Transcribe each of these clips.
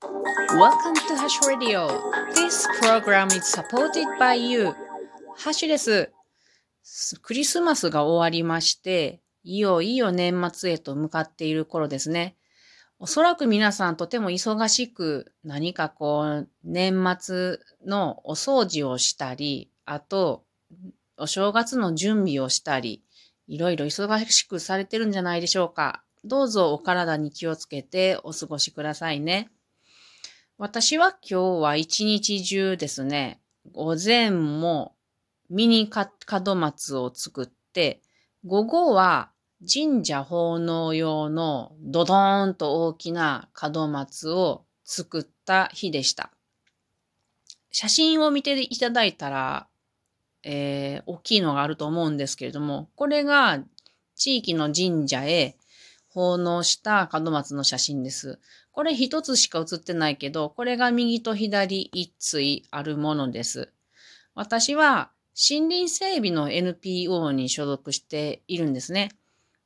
Welcome to Hash Radio. This program is supported by you. ハッシュです。クリスマスが終わりまして、いよいよ年末へと向かっている頃ですね。おそらく皆さんとても忙しく何かこう年末のお掃除をしたり、あとお正月の準備をしたり、いろいろ忙しくされてるんじゃないでしょうか。どうぞお体に気をつけてお過ごしくださいね。私は今日は一日中ですね、午前もミニ門松を作って、午後は神社奉納用のドドーンと大きな門松を作った日でした。写真を見ていただいたら、えー、大きいのがあると思うんですけれども、これが地域の神社へ奉納した門松の写真です。これ一つしか写ってないけど、これが右と左一対あるものです。私は森林整備の NPO に所属しているんですね。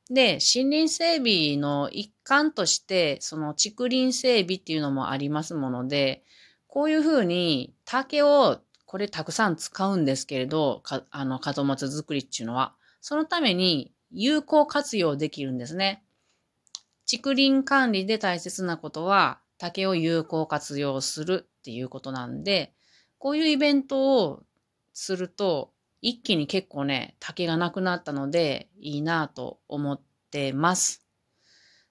で、森林整備の一環として、その竹林整備っていうのもありますもので、こういうふうに竹をこれたくさん使うんですけれど、かあの、門松作りっていうのは、そのために有効活用できるんですね。竹林管理で大切なことは、竹を有効活用するっていうことなんで、こういうイベントをすると、一気に結構ね、竹がなくなったので、いいなと思ってます。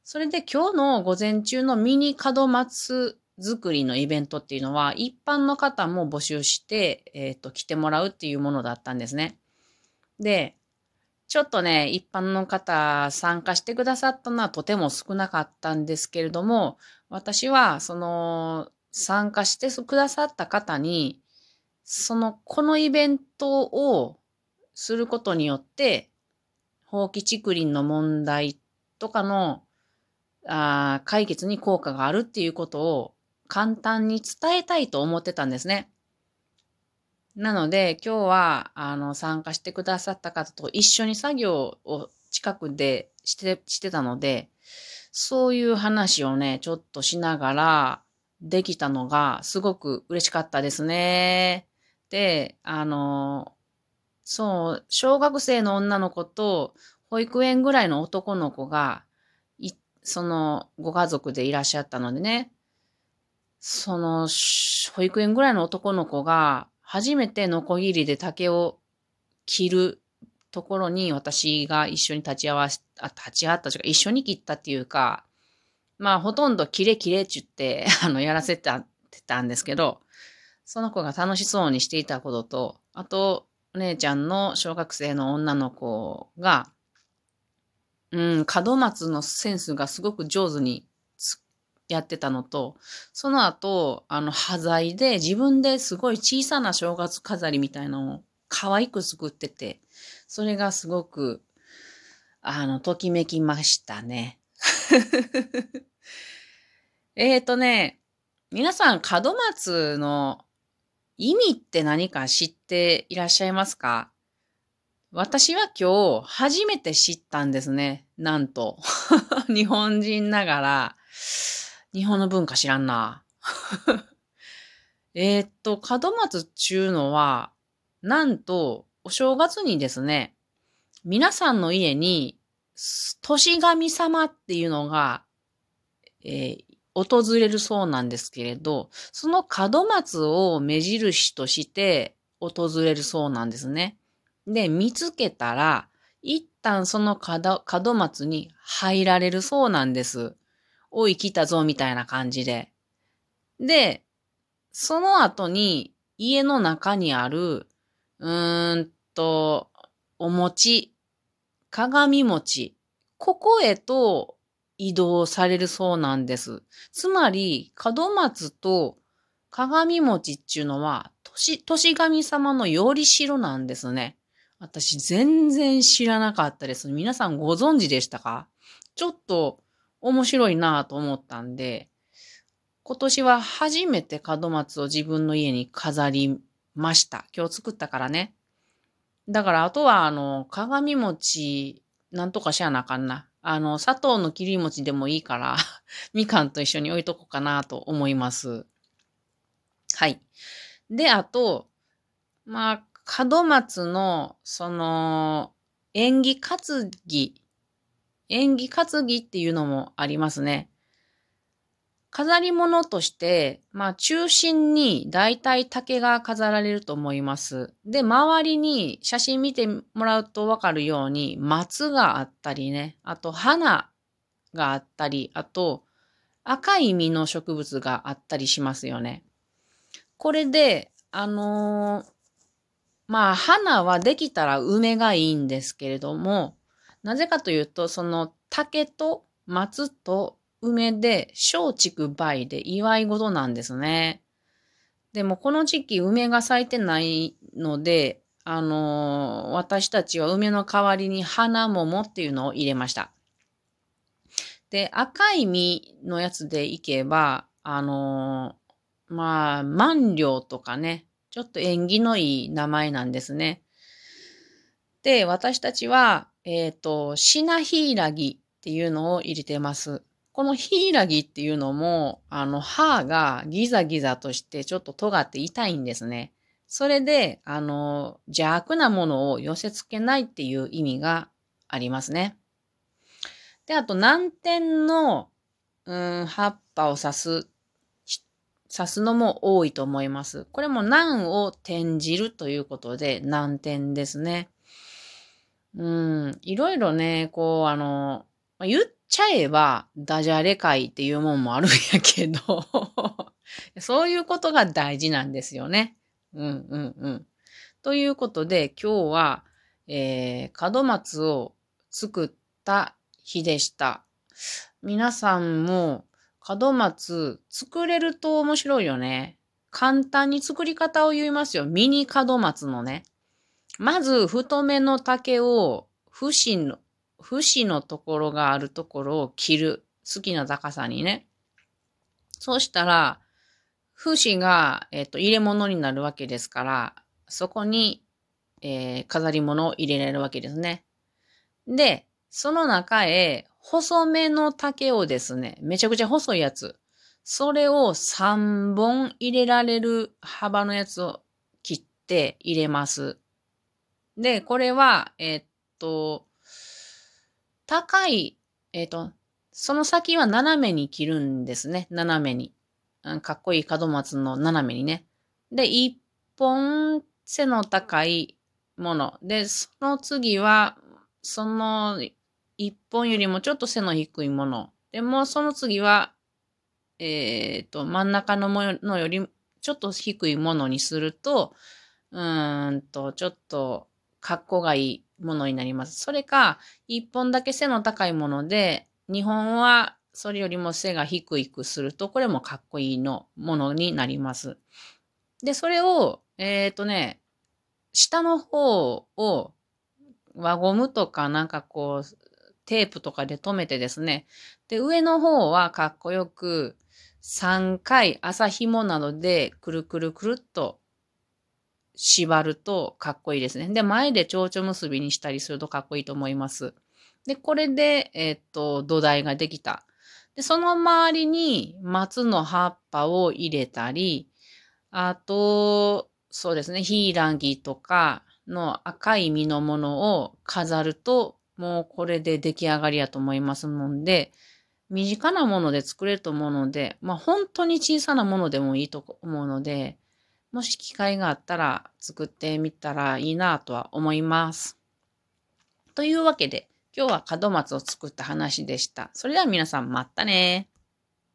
それで今日の午前中のミニ門松作りのイベントっていうのは、一般の方も募集して、えっ、ー、と、来てもらうっていうものだったんですね。で、ちょっとね、一般の方参加してくださったのはとても少なかったんですけれども、私は、その、参加してくださった方に、その、このイベントをすることによって、放棄竹林の問題とかのあ解決に効果があるっていうことを簡単に伝えたいと思ってたんですね。なので今日はあの参加してくださった方と一緒に作業を近くでしてしてたので、そういう話をね、ちょっとしながらできたのがすごく嬉しかったですね。で、あの、そう、小学生の女の子と保育園ぐらいの男の子が、そのご家族でいらっしゃったのでね、その保育園ぐらいの男の子が初めてノコギリで竹を切るところに私が一緒に立ち会わし、あ、立ち会ったというか一緒に切ったっていうか、まあほとんどキレキレって言って、あの、やらせてたんですけど、その子が楽しそうにしていたことと、あと、お姉ちゃんの小学生の女の子が、うん、門松のセンスがすごく上手にやってたのと、その後、あの、端材で自分ですごい小さな正月飾りみたいなのを可愛く作ってて、それがすごく、あの、ときめきましたね。えっとね、皆さん、門松の意味って何か知っていらっしゃいますか？私は今日初めて知ったんですね。なんと。日本人ながら、日本の文化知らんな。えっと、門松っちゅうのは、なんと、お正月にですね、皆さんの家に、年神様っていうのが、えー、訪れるそうなんですけれど、その門松を目印として訪れるそうなんですね。で、見つけたら、一旦その門松に入られるそうなんです。おい、来たぞ、みたいな感じで。で、その後に家の中にある、うーんと、お餅、鏡餅、ここへと移動されるそうなんです。つまり、門松と鏡餅っていうのは、年、年神様のより代なんですね。私全然知らなかったです。皆さんご存知でしたか？ちょっと面白いなと思ったんで、今年は初めて門松を自分の家に飾りました。今日作ったからね。だからあとはあの、鏡餅、なんとかしやなあかんな。あの、砂糖の切り餅でもいいから、みかんと一緒に置いとこうかなと思います。はい。で、あと、まあ、門松の、その、縁起担ぎ、縁起担ぎっていうのもありますね。飾り物として、まあ中心に大体竹が飾られると思います。で、周りに写真見てもらうとわかるように松があったりね、あと花があったり、あと赤い実の植物があったりしますよね。これで、あのー、まあ花はできたら梅がいいんですけれども、なぜかというと、その竹と松と梅で松竹梅で祝い事なんですね。でもこの時期梅が咲いてないので、あのー、私たちは梅の代わりに花桃っていうのを入れました。で、赤い実のやつでいけば、あのー、まあ、万両とかね、ちょっと縁起のいい名前なんですね。で、私たちは、えっ、ー、と、シナヒイラギっていうのを入れてます。このヒイラギっていうのも、あの、歯がギザギザとしてちょっと尖って痛いんですね。それで、あの、邪悪なものを寄せ付けないっていう意味がありますね。で、あと、南天の、うん、葉っぱを刺す、刺すのも多いと思います。これも南を転じるということで、南天ですね。うん、いろいろね、こう、あの、言っちゃえば、ダジャレ会っていうもんもあるんやけど そういうことが大事なんですよね。うんうんうん。ということで、今日は、えー、門松を作った日でした。皆さんも門松作れると面白いよね。簡単に作り方を言いますよ。ミニ門松のね。まず、太めの竹を、節の、節のところがあるところを切る。好きな高さにね。そうしたら、節が、えっ、ー、と、入れ物になるわけですから、そこに、えー、飾り物を入れられるわけですね。で、その中へ、細めの竹をですね、めちゃくちゃ細いやつ。それを3本入れられる幅のやつを切って入れます。で、これは、えっと、高い、えっ、と、その先は斜めに切るんですね。斜めに。かっこいい門松の斜めにね。で、一本背の高いもの。で、その次は、その一本よりもちょっと背の低いもの。でも、その次は、えっ、と、真ん中のものよりちょっと低いものにすると、うーんと、ちょっと格好がいいものになります。それか、一本だけ背の高いもので、日本はそれよりも背が低いくすると、これもかっこいいのものになります。で、それを、えっ、ー、とね、下の方を輪ゴムとかなんかこう、テープとかで留めてですね。で、上の方はかっこよく3回麻紐などでくるくるくるっと縛るとかっこいいですね。で、前で蝶々結びにしたりするとかっこいいと思います。で、これで、え、っと、土台ができた。で、その周りに松の葉っぱを入れたり、あと、そうですね、ヒイラギとかの赤い実のものを飾ると、もうこれで出来上がりやと思いますので、身近なもので作れると思うので、まあ本当に小さなものでもいいと思うので、もし機会があったら作ってみたらいいなとは思います。というわけで、今日は門松を作った話でした。それでは皆さんまたね